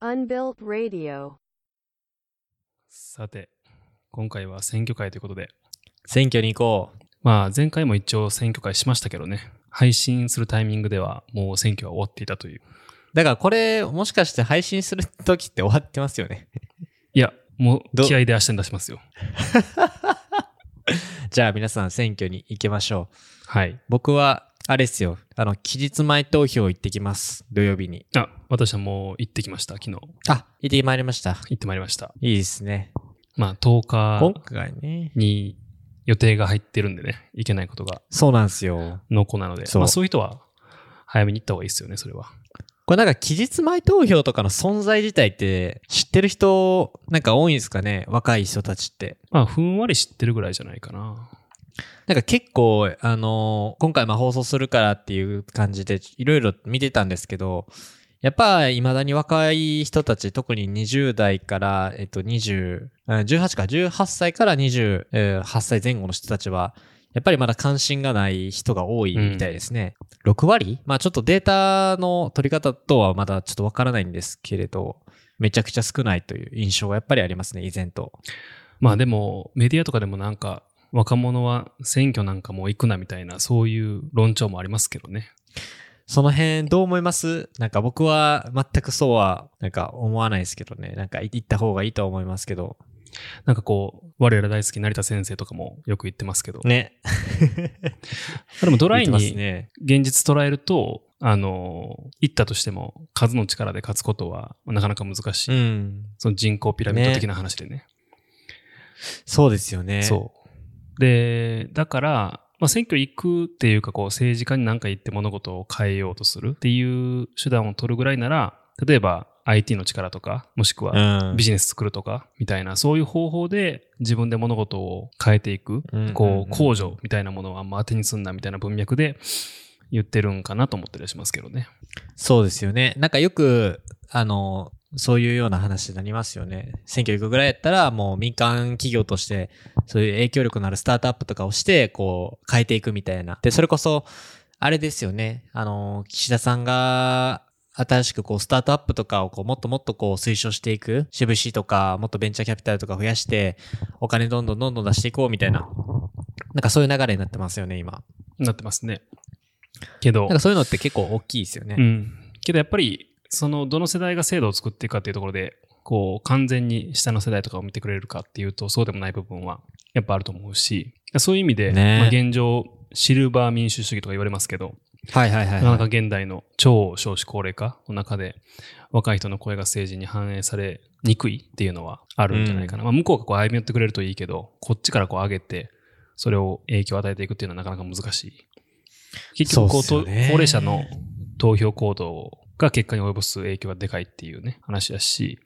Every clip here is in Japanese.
Unbuilt Radio. さて、今回は選挙会ということで、選挙に行こう。まあ前回も一応選挙会しましたけどね、配信するタイミングではもう選挙は終わっていたという。だからこれ、もしかして配信する時って終わってますよね。いや、もうど気合で明日に出しますよ。じゃあ皆さん選挙に行きましょう。はい。僕は、あれですよ。あの、期日前投票行ってきます。土曜日に。あ、私はもう行ってきました、昨日。あ、行ってまいりました。行ってまいりました。いいですね。まあ10今日回ね。に予定が入ってるんでね、行けないことがそうなんですよ。濃厚なので、そうまあそういう人は早めに行った方がいいですよね、それは。これなんか期日前投票とかの存在自体って知ってる人なんか多いんですかね？若い人たちって。まあふんわり知ってるぐらいじゃないかな。なんか結構、あのー今回まあ放送するからっていう感じでいろいろ見てたんですけど、やっぱ未だに若い人たち、特に20代から、えっと20、あ18か、18歳から28歳前後の人たちは、やっぱりまだ関心がない人が多いみたいですね。6割？まあちょっとデータの取り方とはまだちょっとわからないんですけれど、めちゃくちゃ少ないという印象がやっぱりありますね、以前と。まあでもメディアとかでもなんか若者は選挙なんかもう行くなみたいなそういう論調もありますけどね。その辺どう思います？なんか僕は全くそうはなんか思わないですけどね。なんか行った方がいいとは思いますけど。なんかこう、我ら大好き成田先生とかもよく言ってますけど。ね。でもドライにね。現実捉えると、あの、行ったとしても数の力で勝つことはなかなか難しい。うん。その人口ピラミッド的な話でね。そうですよね。そう。で、だから、まあ、選挙行くっていうか、こう、政治家に何か言って物事を変えようとするっていう手段を取るぐらいなら、例えば IT の力とか、もしくはうん。ビジネス作るとか、みたいな、そういう方法で自分で物事を変えていく、うんこう、控除みたいなものはあんま当てにすんなみたいな文脈で言ってるんかなと思ったりはしますけどね。そうですよね。なんかよく、あの、そういうような話になりますよね。選挙行くぐらいやったら、もう民間企業として、そういう影響力のあるスタートアップとかをして、こう、変えていくみたいな。で、それこそ、あれですよね。あの、岸田さんが、新しくこう、スタートアップとかをこう、もっともっとこう、推奨していく。渋市とか、もっとベンチャーキャピタルとか増やして、お金どんどんどんどん出していこうみたいな。なんかそういう流れになってますよね、今。なってますね。けどなん、かそういうのって結構大きいですよね。うん。けどやっぱり、その、どの世代が制度を作っていくかっていうところで、こう、完全に下の世代とかを見てくれるかっていうと、そうでもない部分は、やっぱあると思うし、そういう意味で、ねまあ、現状、シルバー民主主義とか言われますけど、はいはいはい、なかなかはい。現代の超少子高齢化の中で、若い人の声が政治に反映されにくいっていうのはあるんじゃないかな。まあ、向こうがこう歩み寄ってくれるといいけど、こっちからこう上げて、それを影響を与えていくっていうのはなかなか難しい。結局こう、ねと高齢者の投票行動が結果に及ぼす影響がでかいっていうね、話だし、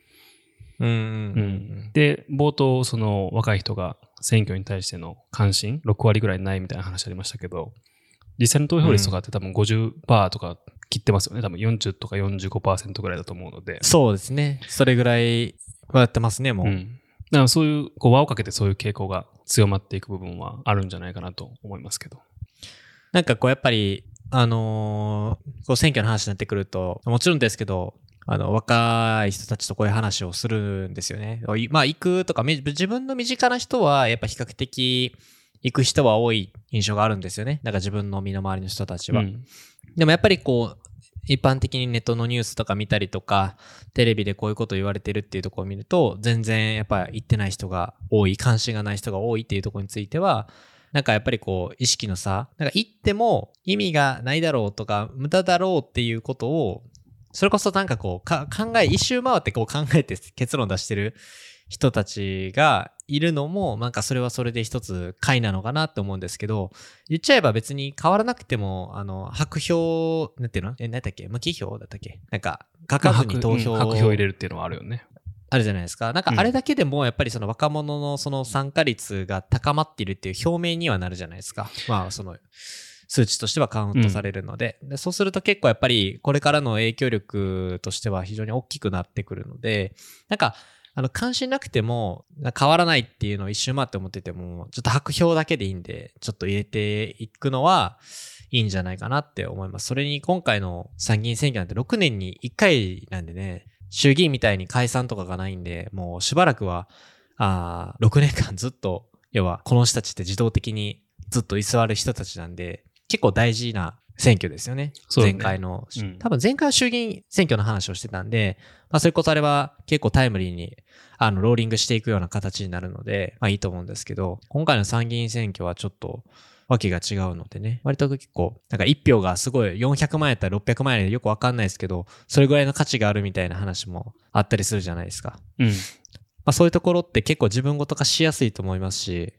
うんうん。で、冒頭、その若い人が選挙に対しての関心、6割ぐらいないみたいな話ありましたけど、実際の投票率とかって多分50%とか切ってますよね。多分40とか45%ぐらいだと思うので。そうですね。それぐらいはやってますね、もう。うん。だからそういう、こう輪をかけてそういう傾向が強まっていく部分はあるんじゃないかなと思いますけど。なんかこうやっぱり、あのーこう選挙の話になってくると、もちろんですけど、あの、若い人たちとこういう話をするんですよね。いまあ、行くとか、み自分の身近な人は、やっぱ比較的、行く人は多い印象があるんですよね。なんか自分の身の回りの人たちは。うんでもやっぱりこう、一般的にネットのニュースとか見たりとか、テレビでこういうこと言われてるっていうところを見ると、全然やっぱ行ってない人が多い、関心がない人が多いっていうところについては、なんかやっぱりこう、意識の差、なんか行っても意味がないだろうとか、無駄だろうっていうことを、それこそなんかこう、か考え、一周回ってこう考えて結論出してる人たちがいるのも、なんかそれはそれで一つ回なのかなって思うんですけど、言っちゃえば別に変わらなくても、あの、白票、なんていうの？え、何だっけ？無記票だったっけ？なんか、書かずに投票、うん白票入れるっていうのはあるよね。あるじゃないですか。なんかうんあれだけでもやっぱりその若者のその参加率が高まっているっていう表明にはなるじゃないですか。まあその数値としてはカウントされるので,、で。そうすると結構やっぱりこれからの影響力としては非常に大きくなってくるので、なんかあの関心なくても変わらないっていうのを一周回って思ってても、ちょっと白票だけでいいんで、ちょっと入れていくのはいいんじゃないかなって思います。それに今回の参議院選挙なんて6年に1回なんでね、衆議院みたいに解散とかがないんで、もうしばらくは、あ6年間ずっと、要はこの人たちって自動的にずっと居座る人たちなんで、結構大事な選挙ですよね。ね前回の、うん多分前回は衆議院選挙の話をしてたんで、まあそれこそあれは結構タイムリーに、あの、ローリングしていくような形になるので、まあいいと思うんですけど、今回の参議院選挙はちょっと、わけが違うのでね、割と結構、なんか1票がすごい400万円やったら600万円でよくわかんないですけど、それぐらいの価値があるみたいな話もあったりするじゃないですか。うん。まあそういうところって結構自分ごと化しやすいと思いますし、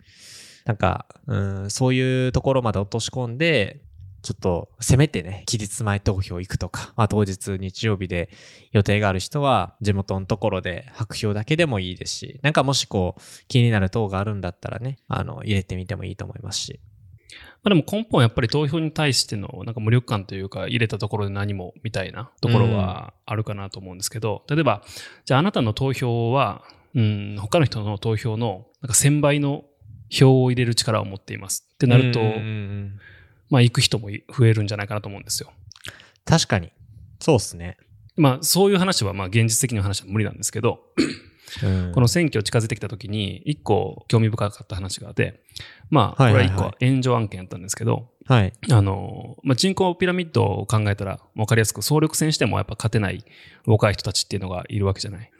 なんか、うん、そういうところまで落とし込んで、ちょっと、せめてね、期日前投票行くとか、まあ当日日曜日で予定がある人は、地元のところで白票だけでもいいですし、なんかもしこう、気になる党があるんだったらね、あの、入れてみてもいいと思いますし。まあでも根本やっぱり投票に対してのなんか無力感というか入れたところで何もみたいなところはあるかなと思うんですけど、例えば、じゃああなたの投票は、うん、他の人の投票のなんか1000倍の票を入れる力を持っていますってなると、うんうんうんまあ行く人も増えるんじゃないかなと思うんですよ。確かに。そうっすね。まあそういう話はまあ現実的な話は無理なんですけど、うんこの選挙近づいてきた時に一個興味深かった話があって、まあこれは一個炎上案件やったんですけど、はい。あの、まあ、人口ピラミッドを考えたら分かりやすく総力戦してもやっぱ勝てない若い人たちっていうのがいるわけじゃない。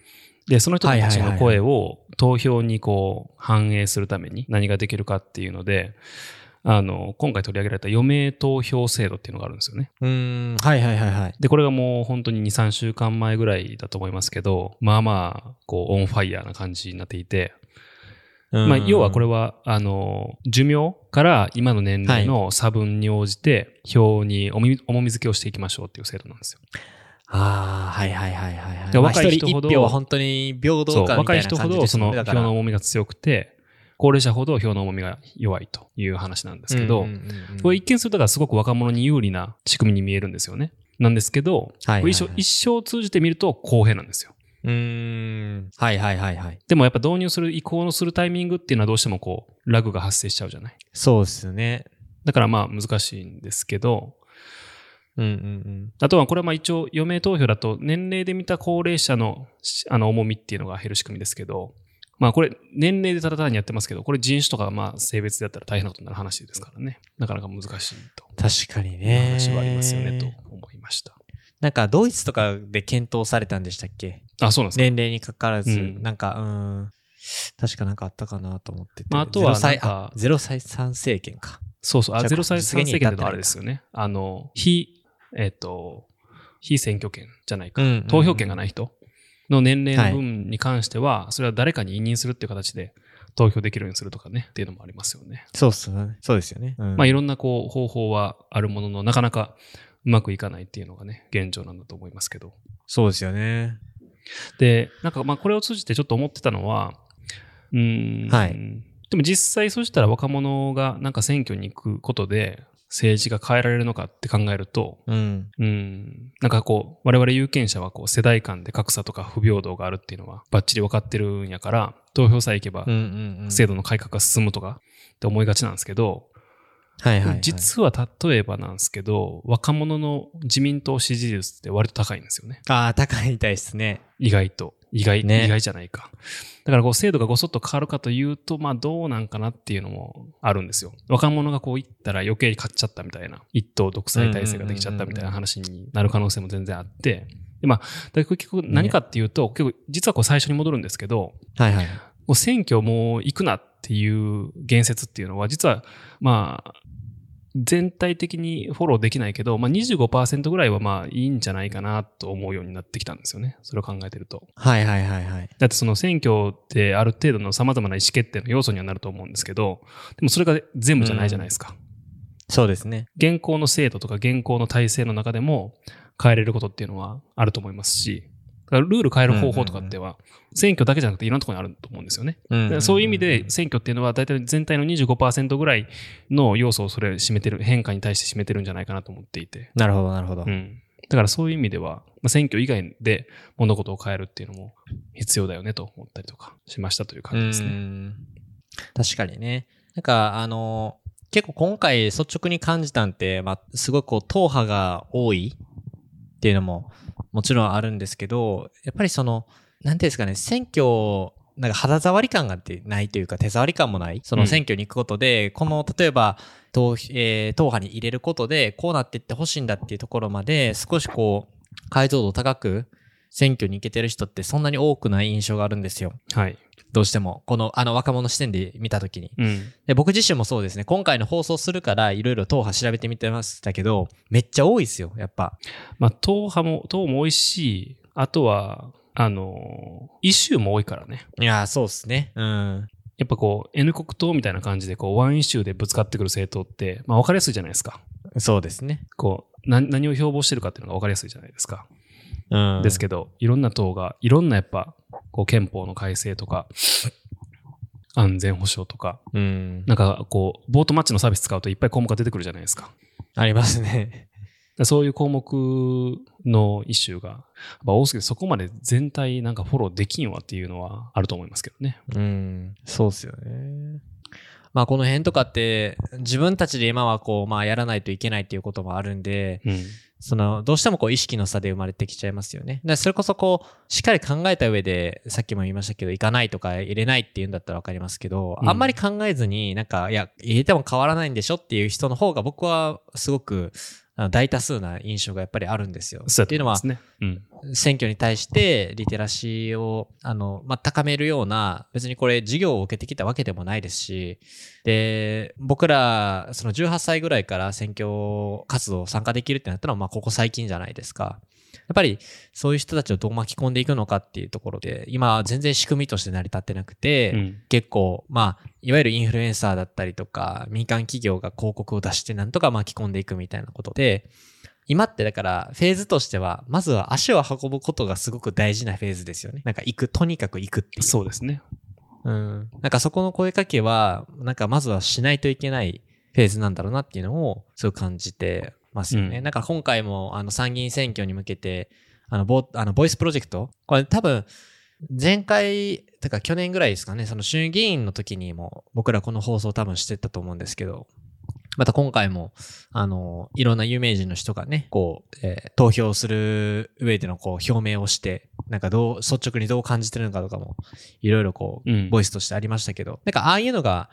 で、その人たちの声を投票にこう反映するために何ができるかっていうので、あの、今回取り上げられた余命投票制度っていうのがあるんですよね。うーん、はいはいはいはい。で、これがもう本当に2、3週間前ぐらいだと思いますけど、まあまあ、こう、オンファイヤーな感じになっていて、まあ、要はこれは、は、あの、寿命から今の年齢の差分に応じて、票に重み付けをしていきましょうっていう制度なんですよ。ああ、はいはいはいはいはい。若い人ほど一人一票は本当に平等感みたいな若い人ほ感じですどその票の重みが強くて、高齢者ほど票の重みが弱いという話なんですけど、これ一見するとすごく若者に有利な仕組みに見えるんですよね。なんですけど、一生通じて見ると公平なんですよ。うーん。はいはいはいはい。でもやっぱ導入する、移行のするタイミングっていうのはどうしてもこう、ラグが発生しちゃうじゃない。そうですよね。だからまあ難しいんですけど、うんうんうん。あとはこれはまあ一応余命投票だと年齢で見た高齢者のしあの重みっていうのが減る仕組みですけど、まあこれ年齢でただ単にやってますけど、これ人種とかまあ性別でやったら大変なことになる話ですからね。なかなか難しいと確かにね。話はありますよねと思いました。なんかドイツとかで検討されたんでしたっけ？あ、そうなんですか。年齢にかかわらず、うんなんか、うん。確かなんかあったかなと思ってて。まああとはなんかあゼロ歳3政権か。そうそう。あ、じゃあゼロ歳実現に参政権ってのはあれですよね。あの、非、えっ、と、非選挙権じゃないか。うんうんうん投票権がない人の年齢の分に関しては、それは誰かに委任するっていう形で投票できるようにするとかね、っていうのもありますよね。そうっすね。そうですよね。うんまあいろんなこう方法はあるものの、なかなかうまくいかないっていうのがね、現状なんだと思いますけど。そうですよね。で、なんかまあこれを通じてちょっと思ってたのは、うーん、はいでも実際そうしたら若者がなんか選挙に行くことで政治が変えられるのかって考えると、うん。うん、なんかこう、我々有権者はこう世代間で格差とか不平等があるっていうのはバッチリ分かってるんやから、投票さえ行けば。制度の改革が進むとかって思いがちなんですけど、はいはい、はい。実は例えばなんですけど、若者の自民党支持率って割と高いんですよね。ああ、高いみたいですね。意外と。意外、ね意外じゃないか。だからこう制度がごそっと変わるかというと、まあどうなんかなっていうのもあるんですよ。若者がこう言ったら余計に勝っちゃったみたいな、一党独裁体制ができちゃったみたいな話になる可能性も全然あって、でまあ、だ結局何かっていうと、結構実はこう最初に戻るんですけど、はいはい。もう選挙もう行くなっていう言説っていうのは、実は、まあ、全体的にフォローできないけど、まあ25%ぐらいはまあいいんじゃないかなと思うようになってきたんですよね。それを考えてると。はいはいはいはい。だってその選挙ってある程度の様々な意思決定の要素にはなると思うんですけど、でもそれが全部じゃないじゃないですか。そうですね。現行の制度とか現行の体制の中でも変えれることっていうのはあると思いますし、だからルール変える方法とかっては、選挙だけじゃなくていろんなところにあると思うんですよね。そういう意味で選挙っていうのは大体全体の25%ぐらいの要素をそれ占めてる、変化に対して占めてるんじゃないかなと思っていて。なるほどなるほど。うん。だからそういう意味では、まあ、選挙以外で物事を変えるっていうのも必要だよねと思ったりとかしましたという感じですね。うん確かにね。なんか、あの、結構今回率直に感じたんって、まあ、すごいこう、党派が多いっていうのももちろんあるんですけど、やっぱりその、なんていうんですかね、選挙、なんか肌触り感がないというか手触り感もない、その選挙に行くことで、この、例えば、党、えー党派に入れることで、こうなっていってほしいんだっていうところまで、少しこう、解像度高く選挙に行けてる人ってそんなに多くない印象があるんですよ。はい。どうしても。この、あの、若者視点で見たときに。うん。で僕自身もそうですね。今回の放送するから、いろいろ党派調べてみてましたけど、めっちゃ多いですよ、やっぱ。まあ、党派も、党も多いし、あとは、あの、イシューも多いからね。いやー、そうですね。うん。やっぱこう、N 国党みたいな感じで、こう、ワンイシューでぶつかってくる政党って、まあ、分かりやすいじゃないですか。そうですね。こう、な何を標榜してるかっていうのが分かりやすいじゃないですか。うん。ですけど、いろんな党が、いろんなやっぱ、こう、憲法の改正とか、安全保障とか、うん。なんかこう、ボートマッチのサービス使うといっぱい項目が出てくるじゃないですか。ありますね。で そういう項目のイシューが多すぎて、そこまで全体なんかフォローできんわっていうのはあると思いますけどね。うん。そうっすよね。まあ、この辺とかって、自分たちで今はこう、まあ、やらないといけないっていうこともあるんで、うん。その、どうしてもこう意識の差で生まれてきちゃいますよね。だそれこそこう、しっかり考えた上で、さっきも言いましたけど、行かないとか入れないっていうんだったらわかりますけど、うんあんまり考えずに、なんか、いや、入れても変わらないんでしょっていう人の方が僕はすごく、大多数な印象がやっぱりあるんですよ。そうっていうのは。うん。選挙に対してリテラシーをあの、まあ、高めるような別にこれ授業を受けてきたわけでもないですしで僕らその18歳ぐらいから選挙活動参加できるってなったのはまあここ最近じゃないですか。やっぱりそういう人たちをどう巻き込んでいくのかっていうところで今は全然仕組みとして成り立ってなくて、うん。結構、まあ、いわゆるインフルエンサーだったりとか、民間企業が広告を出してなんとか巻き込んでいくみたいなことで、今ってだから、フェーズとしては、まずは足を運ぶことがすごく大事なフェーズですよね。なんか行く、とにかく行くっていう。そうですね。うん。なんかそこの声かけは、なんかまずはしないといけないフェーズなんだろうなっていうのを、すごく感じてますよね。うん。なんか今回も、あの、参議院選挙に向けて、あの、ボあのボイスプロジェクト？これ多分、前回、だから去年ぐらいですかね、その衆議院の時にも、僕らこの放送多分してたと思うんですけど、また今回も、あの、いろんな有名人の人がね、こう、えー投票する上でのこう表明をして、なんかどう、率直にどう感じてるのかとかも、いろいろこう、うん。ボイスとしてありましたけど、なんかああいうのが、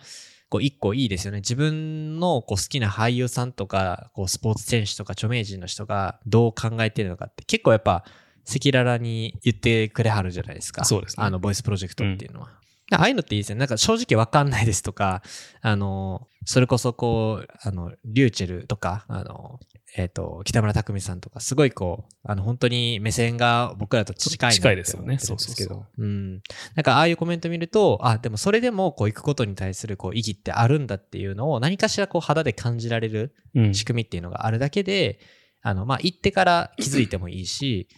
こう一個いいですよね。自分のこう好きな俳優さんとか、こうスポーツ選手とか著名人の人がどう考えてるのかって結構やっぱ赤裸々に言ってくれはるじゃないですか。そうですねあの、ボイスプロジェクトっていうのは。ああいうのっていいですよね。なんか正直わかんないですとか、あの、それこそこう、あの、リューチェルとか、あの、えっ、と、北村匠海さんとか、すごいこう、あの、本当に目線が僕らと近い近いですよね思ってるんですけど。そうそううん。なんかああいうコメント見ると、あ、でもそれでもこう行くことに対するこう意義ってあるんだっていうのを何かしらこう肌で感じられるうん。仕組みっていうのがあるだけで、あの、まあ、行ってから気づいてもいいし、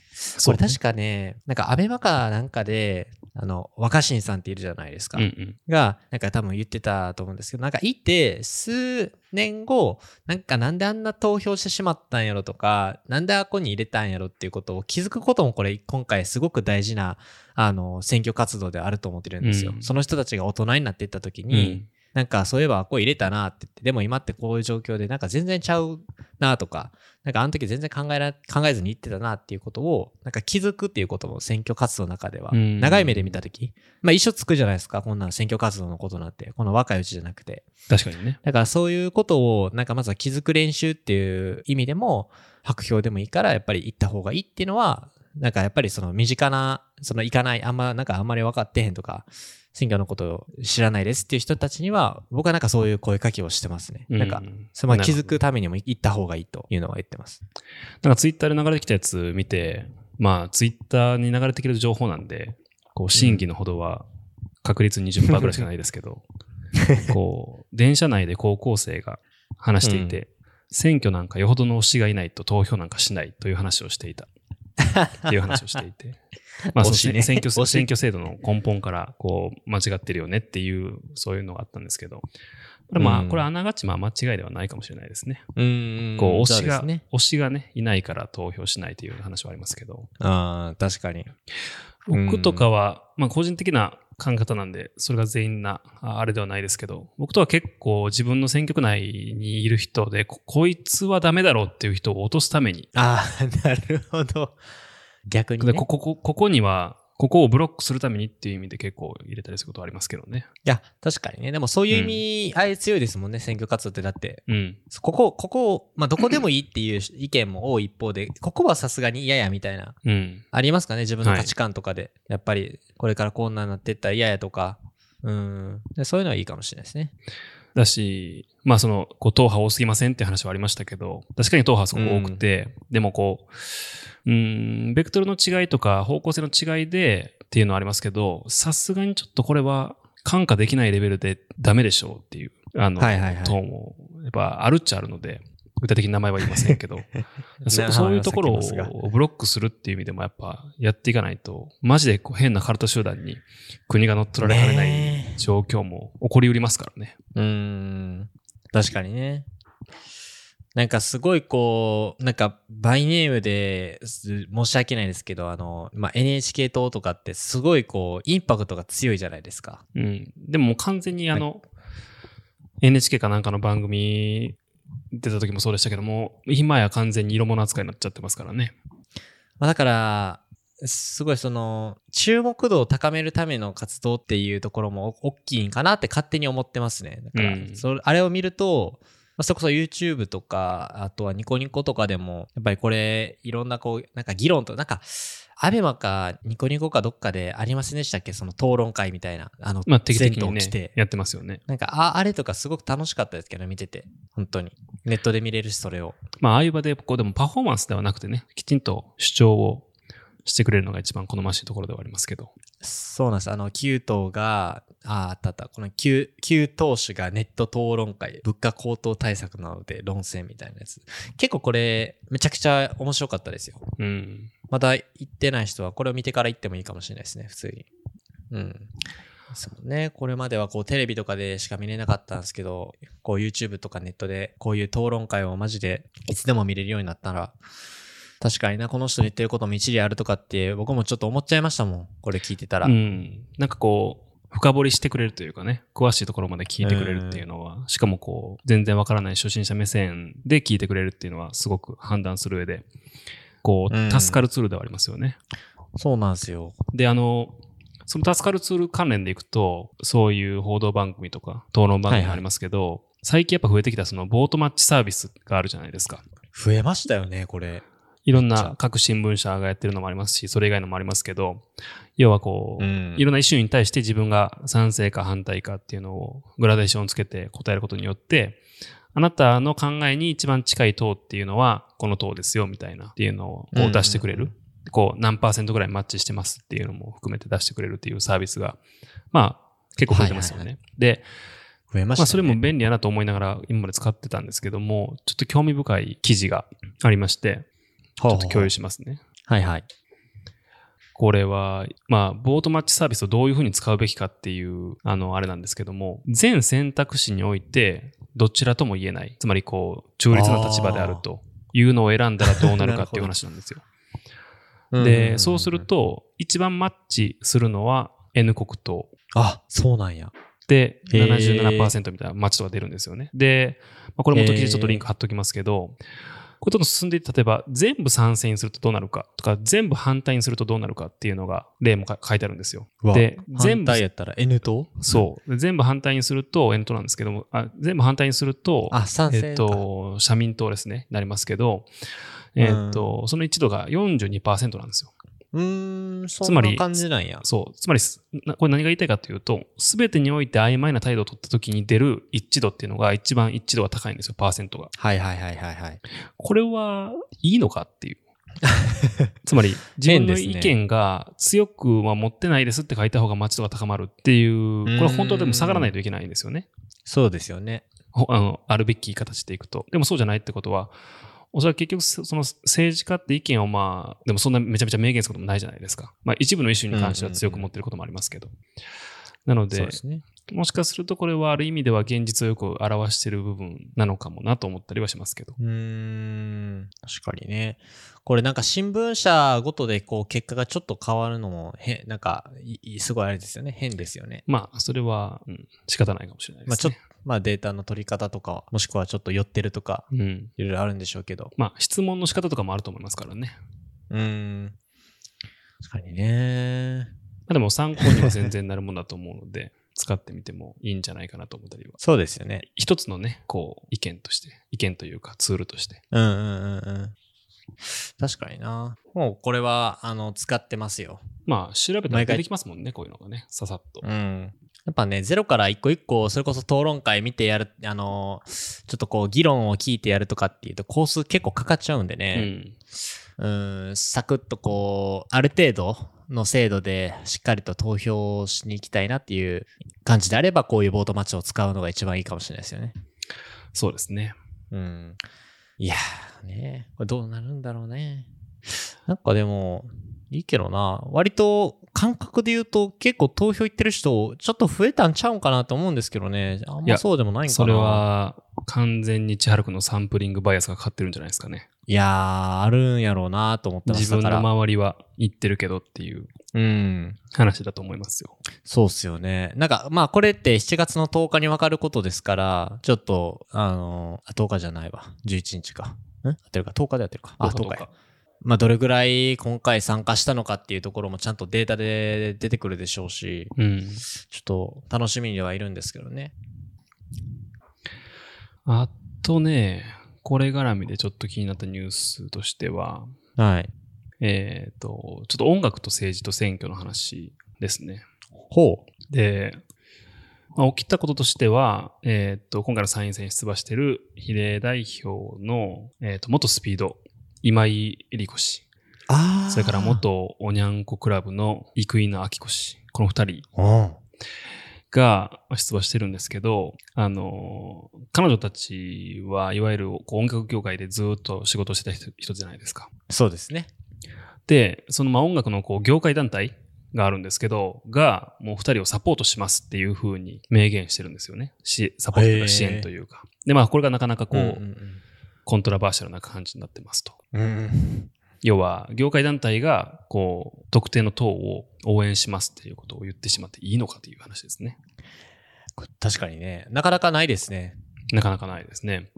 これ確かね、なんかアベマかなんかで、あの、若新さんっているじゃないですか。うんうん。が、なんか多分言ってたと思うんですけど、なんか行って、数年後、なんかなんであんな投票してしまったんやろとか、なんであこに入れたんやろっていうことを気づくこともこれ今回すごく大事な、あの、選挙活動であると思ってるんですよ。うんその人たちが大人になっていった時うに、ん。なんかそういえばこう入れたなって言って、でも今ってこういう状況でなんか全然ちゃうなとか、なんかあの時全然考えら考えずに言ってたなっていうことを、なんか気づくっていうことも選挙活動の中では、うん長い目で見た時、まあ一緒つくじゃないですか、こんな選挙活動のことなんて、この若いうちじゃなくて。確かにね。だからそういうことを、なんかまずは気づく練習っていう意味でも、白票でもいいから、やっぱり行った方がいいっていうのは、なんかやっぱりその身近な、その行かない、あんま、なんかあんまり分かってへんとか、選挙のことを知らないですっていう人たちには、僕はなんかそういう声かけをしてますね。なんか、それまあ気づくためにも行った方がいいというのは言ってます。なんかツイッターで流れてきたやつ見て、まあツイッターに流れてきてる情報なんで、こう、真偽のほどは確率20%ぐらいしかないですけど、こう、電車内で高校生が話していて、選挙なんかよほどの推しがいないと投票なんかしないという話をしていた。っていう話をしていて。まあ、そね。選挙選挙制度の根本からこう間違ってるよねっていう、そういうのがあったんですけど、これまあ、うん。これあながちまあ間違いではないかもしれないですね。うん。こう、推しが、ね。推しがね、いないから投票しないという話はありますけど、ああ、確かに。僕とかは、まあ個人的な考え方なんで、それが全員な、ああれではないですけど、僕とは結構自分の選挙区内にいる人で、ここいつはダメだろうっていう人を落とすために、ああ、なるほど。逆に、ね。でこここここには、ここをブロックするためにっていう意味で結構入れたりすることはありますけどね。いや、確かにね。でもそういう意味、あれ強いですもんね、選挙活動って。だって、うん。ここ、ここ、まあ、どこでもいいっていう意見も多い一方で、ここはさすがに嫌やみたいな。うん。ありますかね？自分の価値観とかで。やっぱり、これからこんなになってったら嫌やとか。うん。でそういうのはいいかもしれないですね。だし、まあその、こう、党派多すぎませんって話はありましたけど、確かに党派すごく多くて、でもこう、うん、ベクトルの違いとか方向性の違いでっていうのはありますけど、さすがにちょっとこれは感化できないレベルでダメでしょうっていう、あの、はいはいはい。党も、やっぱあるっちゃあるので、具体的に名前は言いませんけど、そねそういうところをブロックするっていう意味でもやっぱやっていかないと、マジでこう変なカルト集団に国が乗っ取られかねない状況も起こりうりますからね。うーん。確かにね。なんかすごいこう、なんかバイネームです申し訳ないですけど、あの、まあ、NHK 党とかってすごいこう、インパクトが強いじゃないですか。うん。でも完全にあの、NHK かなんかの番組出た時もそうでしたけども、今や完全に色物扱いになっちゃってますからね。まあ、だから、すごいその、注目度を高めるための活動っていうところも大きいんかなって勝手に思ってますね。だから、うんそれあれを見ると、まあ、それこそ YouTube とか、あとはニコニコとかでも、やっぱりこれ、いろんなこう、なんか議論と、なんか、アベマかニコニコかどっかでありませんでしたっけ？その討論会みたいな。あの、まあ定期的に来て、やってますよね。なんかあ、あれとかすごく楽しかったですけど、見てて。本当に。ネットで見れるし、それを。まあああいう場でこうでもパフォーマンスではなくてね、きちんと主張をしてくれるのが一番好ましいところではありますけど。そうなんです。あの、旧党が、ああったあった。この旧、旧党首がネット討論会、物価高騰対策なので論戦みたいなやつ。結構これ、めちゃくちゃ面白かったですよ。うん。まだ行ってない人は、これを見てから行ってもいいかもしれないですね、普通に。うん。そうね。これまではこうテレビとかでしか見れなかったんですけど、こう YouTube とかネットでこういう討論会をマジでいつでも見れるようになったら、確かにな、この人の言ってることも一理あるとかって僕もちょっと思っちゃいましたもん。これ聞いてたら。うん。なんかこう、深掘りしてくれるというかね、詳しいところまで聞いてくれるっていうのは、しかもこう、全然わからない初心者目線で聞いてくれるっていうのは、すごく判断する上で、こう助かるツールではありますよね。そうなんですよ。で、あの、その助かるツール関連でいくと、そういう報道番組とか、討論番組もありますけど、最近やっぱ増えてきたそのボートマッチサービスがあるじゃないですか。増えましたよね、これ。いろんな各新聞社がやってるのもありますし、それ以外のもありますけど、要はこう、んいろんなイシューに対して自分が賛成か反対かっていうのをグラデーションをつけて答えることによって、あなたの考えに一番近い党っていうのはこの党ですよみたいなっていうのを出してくれる。こう何パーセントぐらいマッチしてますっていうのも含めて出してくれるっていうサービスが、まあ結構増えてますよね。はいはいで、増えましたね。まあそれも便利やなと思いながら今まで使ってたんですけども、ちょっと興味深い記事がありまして、ちょっと共有しますね。はいはい。これは、まあ、ボートマッチサービスをどういうふうに使うべきかっていう、あの、あれなんですけども、全選択肢において、どちらとも言えない。つまり、こう、中立な立場であるというのを選んだらどうなるかっていう話なんですよ。で、そうする、と、一番マッチするのは N 国党。あ、そうなんや。で、へー77%みたいなマッチとか出るんですよね。で、まあ、これ元記事ちょっとリンク貼っときますけど、これどんどん進んでいって、例えば全部賛成にするとどうなるかとか、全部反対にするとどうなるかっていうのが、例もか書いてあるんですよ。で、全全部体やったら N 党そう。で全部反対にすると、N 党なんですけども、あ全部反対にすると、あ、賛成か。えっと、社民党ですね、なりますけど、えっと、その一度が42%なんですよ。うーん、そつまりんな感じなんや。そう。つまり、これ何が言いたいかというと、すべてにおいて曖昧な態度を取った時に出る一致度っていうのが一番一致度が高いんですよ、パーセントが。はいはいはいはいはい。これはいいのかっていう。つまり、自分の意見が強くは持ってないですって書いた方がマッチ度が高まるっていう、これは本当はでも下がらないといけないんですよね。そうですよね。ほあの、あるべき形でいくと。でもそうじゃないってことは、おそらく結局そその政治家って意見をまあ、でもそんなめちゃめちゃ明言することもないじゃないですか。まあ一部のイシューに関しては強く持ってることもありますけど。なのでそうで、すね。もしかするとこれはある意味では現実をよく表している部分なのかもなと思ったりはしますけど。うーん、確かにね。これなんか新聞社ごとでこう結果がちょっと変わるのも変、なんかすごいあれですよね。変ですよね。まあ、それは、うん、仕方ないかもしれないです、ね。まあちょっと、まあデータの取り方とか、もしくはちょっと寄ってるとか、うん。いろいろあるんでしょうけど。まあ、質問の仕方とかもあると思いますからね。うーん。確かにね。まあ、でも参考には全然なるものだと思うので、使ってみてもいいんじゃないかなと思ったりは。そうですよね。一つのね、こう、意見として、意見というかツールとして。うんうんうんうん。確かにな。もうこれは、あの、使ってますよ。まあ、調べたら毎回出てきますもんね、こういうのがね、ささっと。うん。やっぱね、ゼロから一個一個、それこそ討論会見てやる、あの、ちょっとこう、議論を聞いてやるとかっていうと、コース結構かかっちゃうんでうね。ん。うん、サクッとこう、ある程度の精度でしっかりと投票しに行きたいなっていう感じであれば、こういうボートマッチを使うのが一番いいかもしれないですよね。そうですね。うん。いやーね、これどうなるんだろうね。なんかでも、いいけどな。割と感覚で言うと結構投票行ってる人ちょっと増えたんちゃうんかなと思うんですけどね。あんまそうでもないんかな。それ。は、完全に千春君のサンプリングバイアスがかかってるんじゃないですかね。いやー、あるんやろうなと思ってましたから。自分の周りは言ってるけどっていううん。話だと思いますよ。そうっすよね。なんか、まあこれって7月の10日に分かることですから、ちょっと、あのあ、10日じゃないわ。11日か。ん？合ってるか ?10 日でやってるか。あ、10 10日日や。まあどれぐらい今回参加したのかっていうところもちゃんとデータで出てくるでしょうし、うん。ちょっと楽しみにはいるんですけどね。あとね、これ絡みでちょっと気になったニュースとしては、はい。えっ、と、ちょっと音楽と政治と選挙の話ですね。ほう。で、まあ、起きたこととしては、えっ、と、今回の参院選に出馬している比例代表の、えっ、と、元スピード、今井絵理子氏、ああ。それから元おにゃんこクラブの生稲晃子氏、この二人うん。がまあ出馬してるんですけど、あの、彼女たちはいわゆるこう音楽業界でずっと仕事をしてた人人じゃないですか。そうですね。で、そのまあ音楽のこう業界団体があるんですけど、がもう二人をサポートしますっていうふうに明言してるんですよね。しサポートというか支援というか。で、まあこれがなかなかこう、んコントラバーシャルな感じになってますと。うんうん。要は、業界団体が、こう、特定の党を応援しますっていうことを言ってしまっていいのかという話ですね。確かにね、なかなかないですね。なかなかないですね。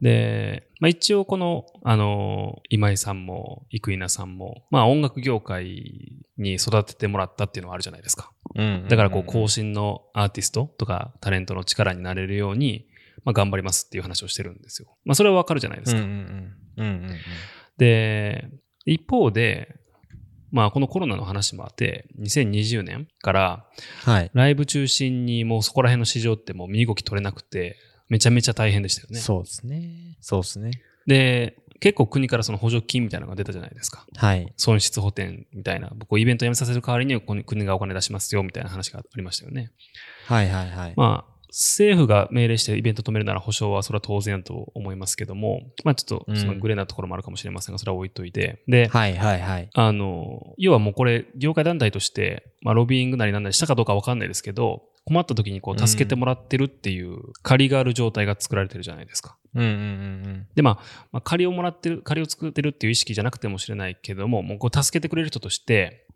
で、まあ、一応この、あの、今井さんも、生稲さんも、まあ音楽業界に育ててもらったっていうのはあるじゃないですか。うんだからこう、更新のアーティストとかタレントの力になれるように、まあ頑張りますっていう話をしてるんですよ。まあそれはわかるじゃないですか。うんうんうん。うんうんうん。で、一方で、まあこのコロナの話もあって、2020年からはい。ライブ中心にもうそこら辺の市場ってもう身動き取れなくて、めちゃめちゃ大変でしたよね。そうですね。そうですね。で、結構国からその補助金みたいなのが出たじゃないですか。はい。損失補填みたいな。僕イベントやめさせる代わりに国がお金出しますよみたいな話がありましたよね。はいはいはい。まあ、政府が命令してイベント止めるなら保証はそれは当然だと思いますけども、まあちょっとそのグレーなところもあるかもしれませんが、それは置いといて。で、はいはいはい。あの、要はもうこれ、業界団体として、まあ、ロビーイングなりなんなりしたかどうかわかんないですけど、困った時にこう、助けてもらってるっていう、借りがある状態が作られてるじゃないですか。うんうんうんで、まあ、まあ、借りをもらってる、借りを作ってるっていう意識じゃなくてもしれないけども、もうこう、助けてくれる人として、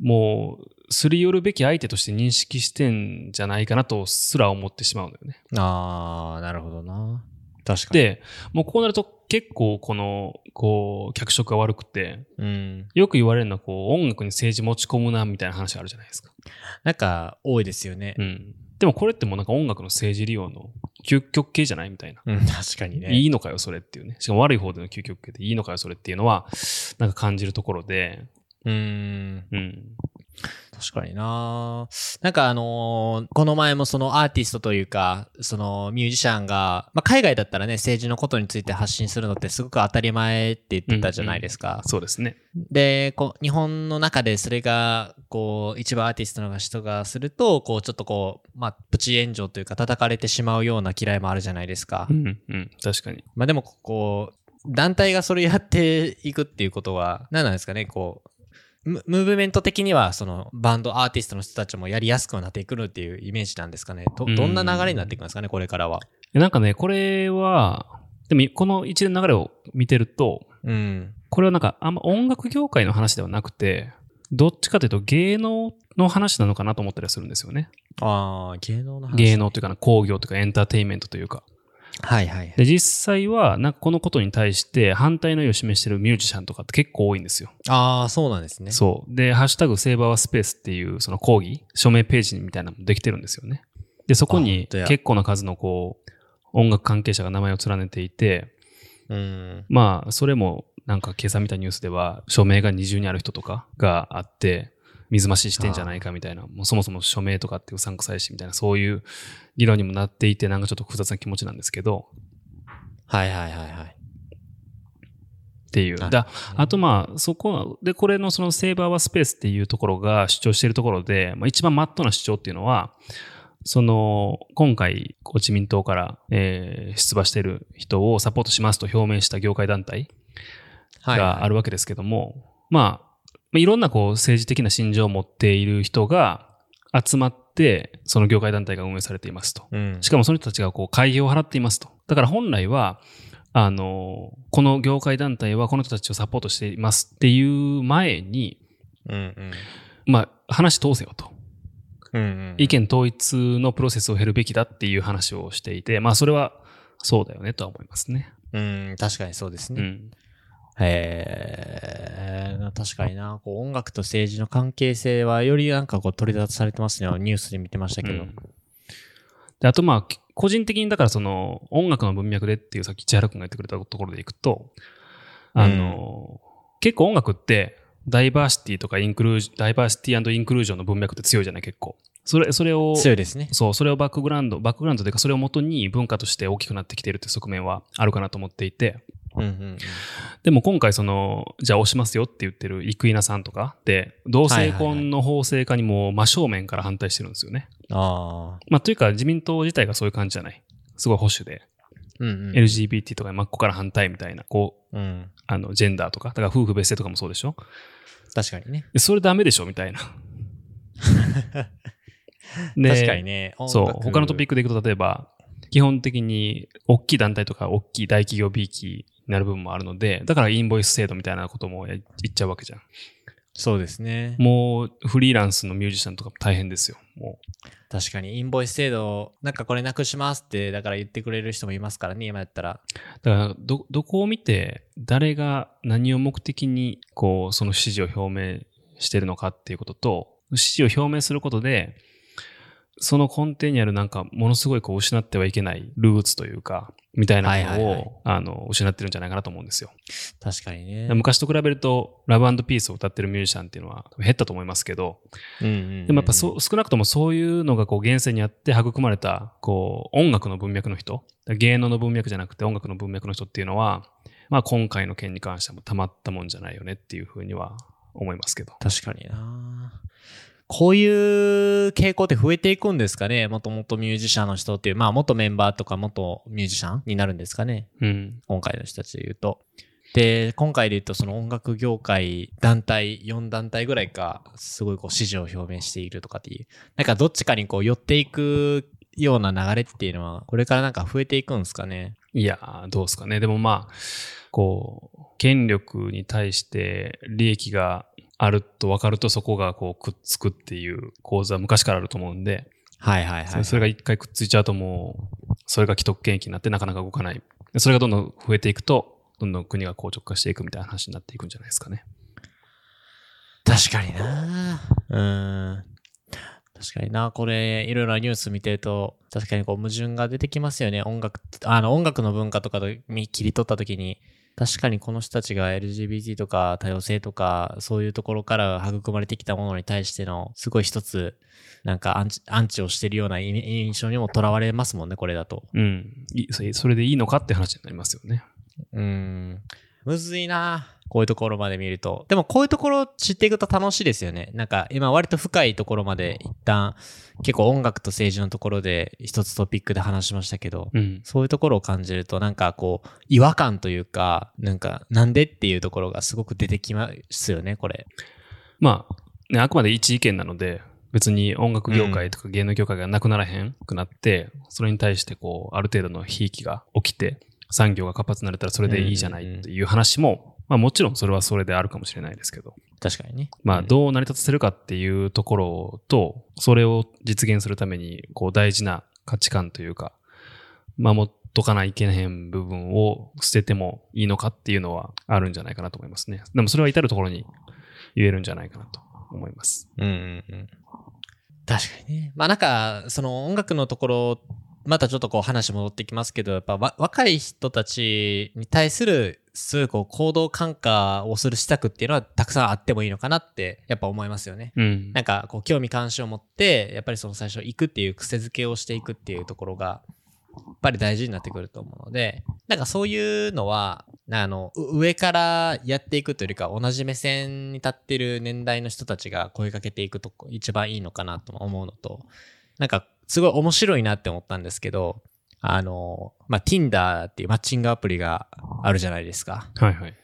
もう、すり寄るべき相手として認識してんじゃないかなとすら思ってしまうんだよね。うん。ああ、なるほどな。確かに。で、もうこうなると結構この、こう、脚色が悪くて、うん。よく言われるのはこう、音楽に政治持ち込むな、みたいな話があるじゃないですか。なんか、多いですよねう。ん。でもこれってもうなんか音楽の政治利用の究極系じゃないみたいな。うん、確かにね。いいのかよ、それっていうね。しかも悪い方での究極系でいいのかよ、それっていうのは、なんか感じるところで、うーん。うん。確かにななんかあのーこの前もそのアーティストというか、そのミュージシャンが、まあ、海外だったらね、政治のことについて発信するのってすごく当たり前って言ってたじゃないですか。そうですね。で、こう、日本の中でそれが、こう、一番アーティストの人がすると、こう、ちょっとこう、まあ、プチ炎上というか叩かれてしまうような嫌いもあるじゃないですかう。ん、うん、確かに。まあでも、こう、団体がそれやっていくっていうことは、何なんですかね、こう、ムムーブメント的には、そのバンド、アーティストの人たちもやりやすくはなってくるっていうイメージなんですかね。どどんな流れになっていくんですかね、これからは。なんかね、これは、でもこの一連の流れを見てると、うん。これはなんかあんま音楽業界の話ではなくて、どっちかというと芸能の話なのかなと思ったりするんですよね。ああ、芸能の話。芸能というかな工業というかエンターテインメントというか。はいはい。で、実際は、なんかこのことに対して反対の意を示してるミュージシャンとかって結構多いんですよ。ああ、そうなんですね。そう。で、ハッシュタグセーバーはスペースっていうその講義、署名ページみたいなのもできてるんですよね。で、そこあに結構な数のこう、音楽関係者が名前を連ねていて、うん。まあ、それもなんか今朝見たニュースでは、署名が二重にある人とかがあって、水増ししてんじゃないかみたいな、もうそもそも署名とかってうさんくさいしみたいな、そういう議論にもなっていて、なんかちょっと複雑な気持ちなんですけど、はいはいはいはい。っていう。あだあとまあ、そこ、で、これのそのセーバーはスペースっていうところが主張しているところで、まあ一番マットな主張っていうのは、その、今回、こう自民党から、えー出馬している人をサポートしますと表明した業界団体はい、があるわけですけども、まあ、まあいろんなこう政治的な心情を持っている人が集まって、その業界団体が運営されていますと。うん。しかもその人たちがこう会費を払っていますと。だから本来は、あの、この業界団体はこの人たちをサポートしていますっていう前に、うんうん。まあ、話通せよと。うんうん。意見統一のプロセスを経るべきだっていう話をしていて、まあ、それはそうだよねとは思いますね。うん、確かにそうですね。うん。へえ、確かにな、こう音楽と政治の関係性はよりなんかこう取り立たされてますね。ニュースで見てましたけど。うんであとまあ、個人的にだからその音楽の文脈でっていうさっき千原君が言ってくれたところでいくと、あの、結構音楽ってダイバーシティとかインクルージダイバーシティインクルージョンの文脈って強いじゃない結構。それ、それを、強いですね。そう、それをバックグラウンド、バックグラウンドというかそれを元に文化として大きくなってきているという側面はあるかなと思っていて、うんうんうん。でも今回その、じゃあ押しますよって言ってる生稲さんとかで、同性婚の法制化にも真正面から反対してるんですよね。ああ。まあというか自民党自体がそういう感じじゃない。すごい保守で、うんうん。LGBT とか真っ向から反対みたいな、こう、うん。あの、ジェンダーとか、だから夫婦別姓とかもそうでしょ確かにね。でそれダメでしょみたいな。で確かにね。そう、他のトピック。クでいくと、例えば、基本的に、大きい団体とか、大きい大企業 B 期になる部分もあるので、だからインボイス制度みたいなこともや言っちゃうわけじゃん。そうですね。もう、フリーランスのミュージシャンとかも大変ですよ。も確かにインボイス制度、なんかこれなくしますって、だから言ってくれる人もいますからね、今やったら。う。だから、ど、どこを見て、誰が何を目的に、こう、その支持を表明してるのかっていうことと、支持を表明することで、その根底にあるなんか、ものすごいこう、失ってはいけないルーツというか、みたいなものを、はいはいはいあの、失ってるんじゃないかなと思うんですよ。確かにね。昔と比べると、ラブピースを歌ってるミュージシャンっていうのは減ったと思いますけど、うんうんうんでもやっぱそう、少なくともそういうのがこう現世にあって育まれた、こう、音楽の文脈の人、芸能の文脈じゃなくて音楽の文脈の人っていうのは、まあ今回の件に関してもたまったもんじゃないよねっていうふうには思いますけど。確かになこういう傾向って増えていくんですかね？もともとミュージシャンの人っていう、まあ元メンバーとか元ミュージシャンになるんですかね？うん。今回の人たちで言うと。で、今回で言うとその音楽業界団体、4団体ぐらいか、すごいこう支持を表明しているとかっていう。なんかどっちかにこう寄っていくような流れっていうのは、これからなんか増えていくんですかね？いやー、どうですかね。でもまあ、こう、権力に対して利益があると分かるとそこがこうくっつくっていう構図は昔からあると思うんで、はいはいはい。それそれが一回くっついちゃうともう、それが既得権益になってなかなか動かない。でそれがどんどん増えていくと、どんどん国が硬直化していくみたいな話になっていくんじゃないですかね。確かになうん。確かにな、これ、いろいろなニュース見てると、確かにこう矛盾が出てきますよね。音楽、あの、音楽の文化とかで見切り取ったときに、確かにこの人たちが LGBT とか多様性とか、そういうところから育まれてきたものに対しての、すごい一つ、なんかアンチアンチをしてるような印印象にもとらわれますもんね、これだと。うん。いそれでいいのかって話になりますよね。うーん。むずいなこういうところまで見ると。でもこういうところ知っていくと楽しいですよね。なんか今割と深いところまで一旦結構音楽と政治のところで一つトピックで話しましたけど、うん。そういうところを感じるとなんかこう違和感というか、なんかなんでっていうところがすごく出てきますよね、これ。まあ、ね、あくまで一意見なので、別に音楽業界とか芸能業界がなくならへんくなって、それに対してこう、ある程度の悲劇が起きて、産業が活発になれたらそれでいいじゃないっていう話も、まあもちろんそれはそれであるかもしれないですけど、確かにね。まあうんどう成り立たせるかっていうところと、それを実現するためにこう大事な価値観というか、守っとかないけへん部分を捨ててもいいのかっていうのはあるんじゃないかなと思いますね。でもそれは至るところに言えるんじゃないかなと思います。うんうんうん。確かにね。まあなんか、その音楽のところ、またちょっとこう話戻ってきますけど、やっぱわ若い人たちに対する、すごいこう行動感化をする施策っていうのはたくさんあってもいいのかなって、やっぱ思いますよね。うん。なんかこう興味関心を持って、やっぱりその最初行くっていう癖づけをしていくっていうところが、やっぱり大事になってくると思うので、なんかそういうのは、あの、う上からやっていくというよりか、同じ目線に立ってる年代の人たちが声かけていくとこ一番いいのかなと思うのと、なんかすごい面白いなって思ったんですけど、あの、まあ、Tinder っていうマッチングアプリがあるじゃないですか。はいはい。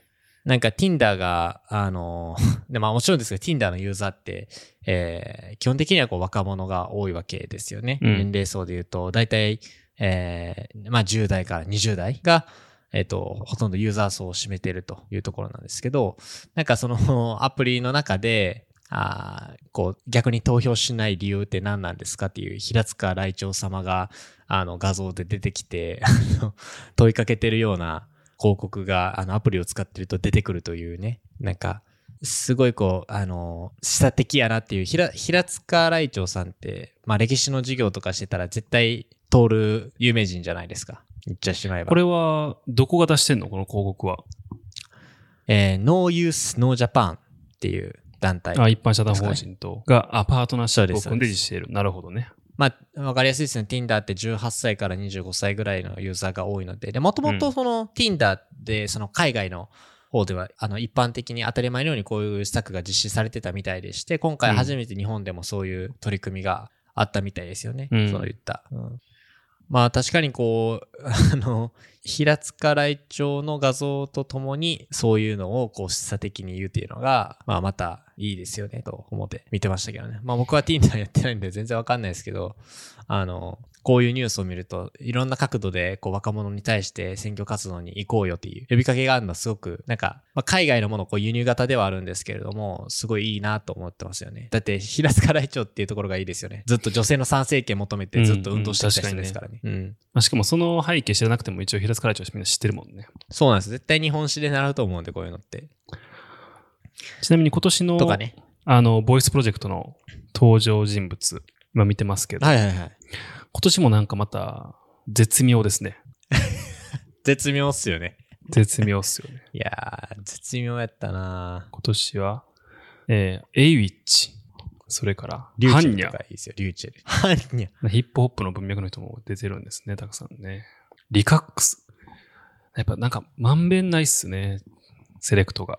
なんか Tinder が、あの、でまあもちろんですけど Tinder のユーザーって、えー基本的にはこう若者が多いわけですよね。うん年齢層で言うと、大体、えーまあ10代から20代が、えっ、と、ほとんどユーザー層を占めているというところなんですけど、なんかそのアプリの中で、あーこう逆に投票しない理由って何なんですかっていう平塚来長様があの画像で出てきてあの 問いかけてるような広告があのアプリを使ってると出てくるというね。なんかすごいこうあの示唆的やなっていう平平塚来長さんって、まあ、歴史の授業とかしてたら絶対通る有名人じゃないですか。言っちゃしまえば。これは、どこが出してんの？この広告は。えー、No Youth No Japan っていう団体あ、一般社団法人と、が、あ、パートナーシップを組んで実施している。なるほどね。まあ、わかりやすいですね。Tinder って18歳から25歳ぐらいのユーザーが多いので、で、もともとその Tinder で、その海外の方では、あの、一般的に当たり前のようにこういう施策が実施されてたみたいでして、今回初めて日本でもそういう取り組みがあったみたいですよね。うんその言った。うんまあ確かにこう、あの、平塚来町の画像とともにそういうのをこう示唆的に言うっていうのが、まあまたいいですよねと思って見てましたけどね。まあ僕は Tinder やってないんで全然わかんないですけど、あの、こういうニュースを見ると、いろんな角度でこう若者に対して選挙活動に行こうよっていう呼びかけがあるのはすごく、なんか、まあ、海外のものをこう輸入型ではあるんですけれども、すごいいいなと思ってますよね。だって、平塚来町っていうところがいいですよね。ずっと女性の参政権求めてずっと運動してきた人ですからね。うんまあ、しかもその背景知らなくても一応平塚会長みんな知ってるもんね。そうなんです。絶対日本史で習うと思うんで、こういうのって。ちなみに今年の、とかね。あの、ボイスプロジェクトの登場人物、今見てますけど、はいはいはい。今年もなんかまた絶妙ですね。絶妙っすよね。絶妙っすよね。いやー、絶妙やったな今年は、えーエイウィッチ、それから、リューチェルとかいいですよ、リューチェル。ハンニャ。ヒップホップの文脈の人も出てるんですね、たくさんね。リカックス。やっぱなんか、まんべんないっすね、セレクトが。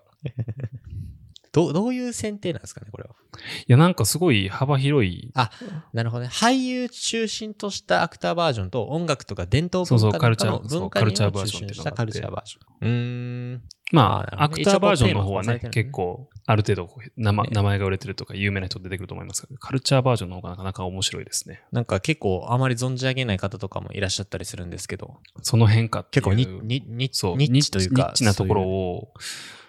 どう、どういう選定なんですかね、これは。いや、なんかすごい幅広い、あ、なるほどね。俳優中心としたアクターバージョンと音楽とか伝統そうそう文化とかのカルチャーそう文化にカルチャーバージョンっていうのがあって中心したカルチャーバージョン。うーん。まあ、アクターバージョンの方はね結構、ある程度名前、ね名前が売れてるとか有名な人出てくると思いますけど、カルチャーバージョンの方がなかなか面白いですね。なんか結構あまり存じ上げない方とかもいらっしゃったりするんですけど、その変化っていう結構ニニニそう、ニッチというか。ニッチなところを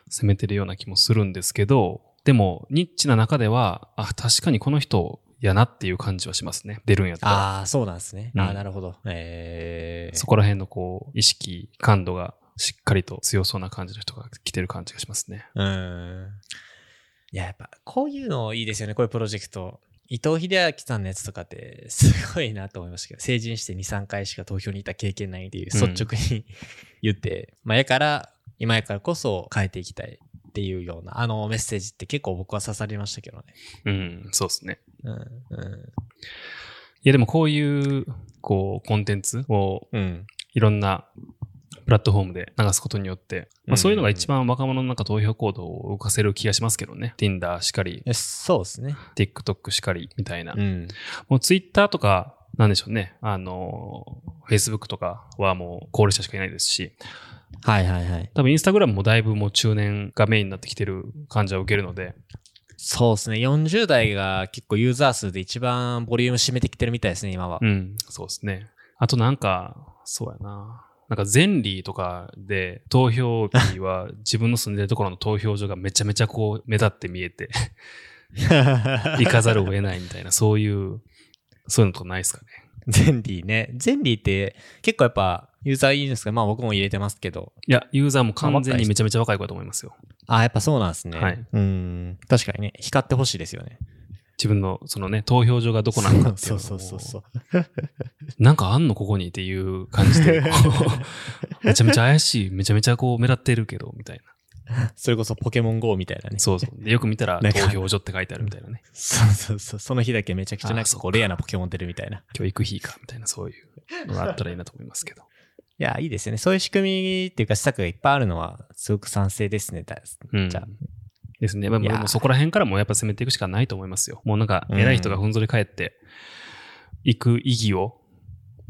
攻めてるような気もするんですけど、でも、ニッチな中では、あ、確かにこの人やなっていう感じはしますね。出るんやったら。ああ、そうなんですね。うんああ、なるほど。えー、そこら辺のこう、意識、感度がしっかりと強そうな感じの人が来てる感じがしますね。うーん。いや、やっぱこういうのいいですよね、こういうプロジェクト。伊藤英明さんのやつとかってすごいなと思いましたけど、成人して2、3回しか投票に行った経験ないっていううん率直に言って、まあやから、今やからこそ変えていきたいっていうような、あのメッセージって結構僕は刺さりましたけどね。うん、そうですね。うん、うん、いや、でもこういう、こう、コンテンツをうん。いろんなプラットフォームで流すことによって、まあ、そういうのが一番若者の中投票行動を動かせる気がしますけどね。Tinder しかり、えそうですね。TikTok しかりみたいな。うん。もう Twitter とか、なんでしょうね。あの、Facebook とかはもう高齢者しかいないですし、はいはいはい。多分 Instagram もだいぶもう中年がメインになってきてる感じは受けるので、そうですね。40代が結構ユーザー数で一番ボリューム占めてきてるみたいですね、今は。うん、そうですね。あとなんか、そうやな。なんかゼンリーとかで投票日は自分の住んでるところの投票所がめちゃめちゃこう目立って見えて 行かざるを得ないみたいな、そういう、そういうのとかないですかね。ゼンリーね。ゼンリーって結構やっぱユーザーいいんですかまあ僕も入れてますけど。いや、ユーザーも完全にめちゃめちゃ若い子だと思いますよ。あ、やっぱそうなんですね。はいうん。確かにね、光ってほしいですよね。自分のそのね、投票所がどこなのかっていうそうそうそうそう。なんかあんのここにっていう感じで、めちゃめちゃ怪しい、めちゃめちゃこう目立ってるけど、みたいな。それこそポケモン GO みたいなね。そうそう。でよく見たら投票所って書いてあるみたいなね。そうそうそう。その日だけめちゃくちゃなんかこうレアなポケモン出るみたいな。教育費か、みたいなそういうのがあったらいいなと思いますけど。いや、いいですよね。そういう仕組みっていうか施策がいっぱいあるのはすごく賛成ですね。だうんじゃあ。ですね。まあ、もうそこら辺からもやっぱ攻めていくしかないと思いますよ。もうなんか偉い人がふんぞり返っていく意義を、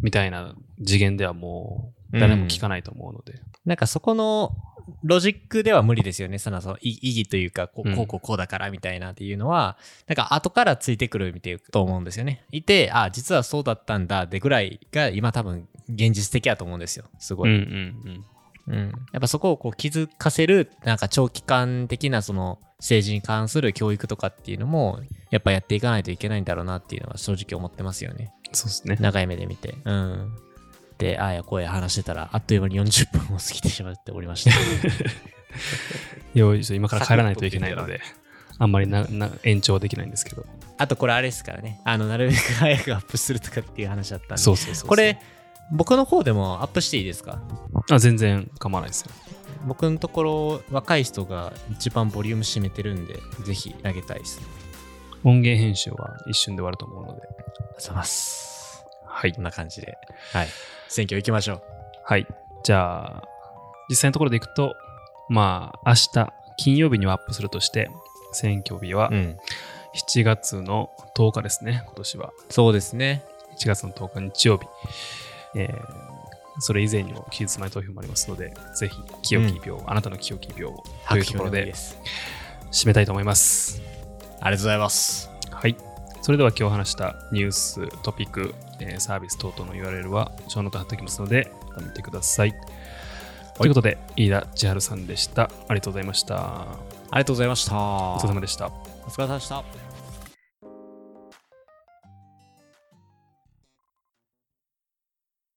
みたいな次元ではもう誰も聞かないと思うので。なんかそこのロジックでは無理ですよね。そのその意意義というか、こううんこうこうこうだからみたいなっていうのは、なんか後からついてくるみたいと思うんですよね。いて、あ、実はそうだったんだでぐらいが今多分現実的だと思うんですよ。すごうんうい。んうん、やっぱそこをこう気づかせる、なんか長期間的なその政治に関する教育とかっていうのも、やっぱやっていかないといけないんだろうなっていうのは正直思ってますよね。うん。そうですね。長い目で見て。うん。で、ああやこうや話してたら、あっという間に40分を過ぎてしまっておりました。よいしょ今から帰らないといけないので、あんまりなな延長できないんですけど。あとこれあれですからね。あの、なるべく早くアップするとかっていう話だったんで。そうそうそう。これ、僕の方でもアップしていいですか？あ、全然構わないですよ。僕のところ、若い人が一番ボリューム占めてるんで、ぜひ投げたいですね。音源編集は一瞬で終わると思うので。ありがとうございます。はいこん。な感じで。はい。選挙行きましょう。はい。じゃあ、実際のところでいくと、まあ、明日、金曜日にはアップするとして、選挙日はうん。7月の10日ですね、今年は。そうですね。7月の10日日曜日。えーそれ以前にも期日前投票もありますので、ぜひ、清き秒、あなたの清き秒をというところです。締めたいと思います。ありがとうございます。はい。それでは今日話したニュース、トピック、えーサービス等々の URL は、ショーノート貼っておきますので、見てください。ということで、飯田千春さんでした。ありがとうございました。ありがとうございました。お疲れ様でした。お疲れ様でした。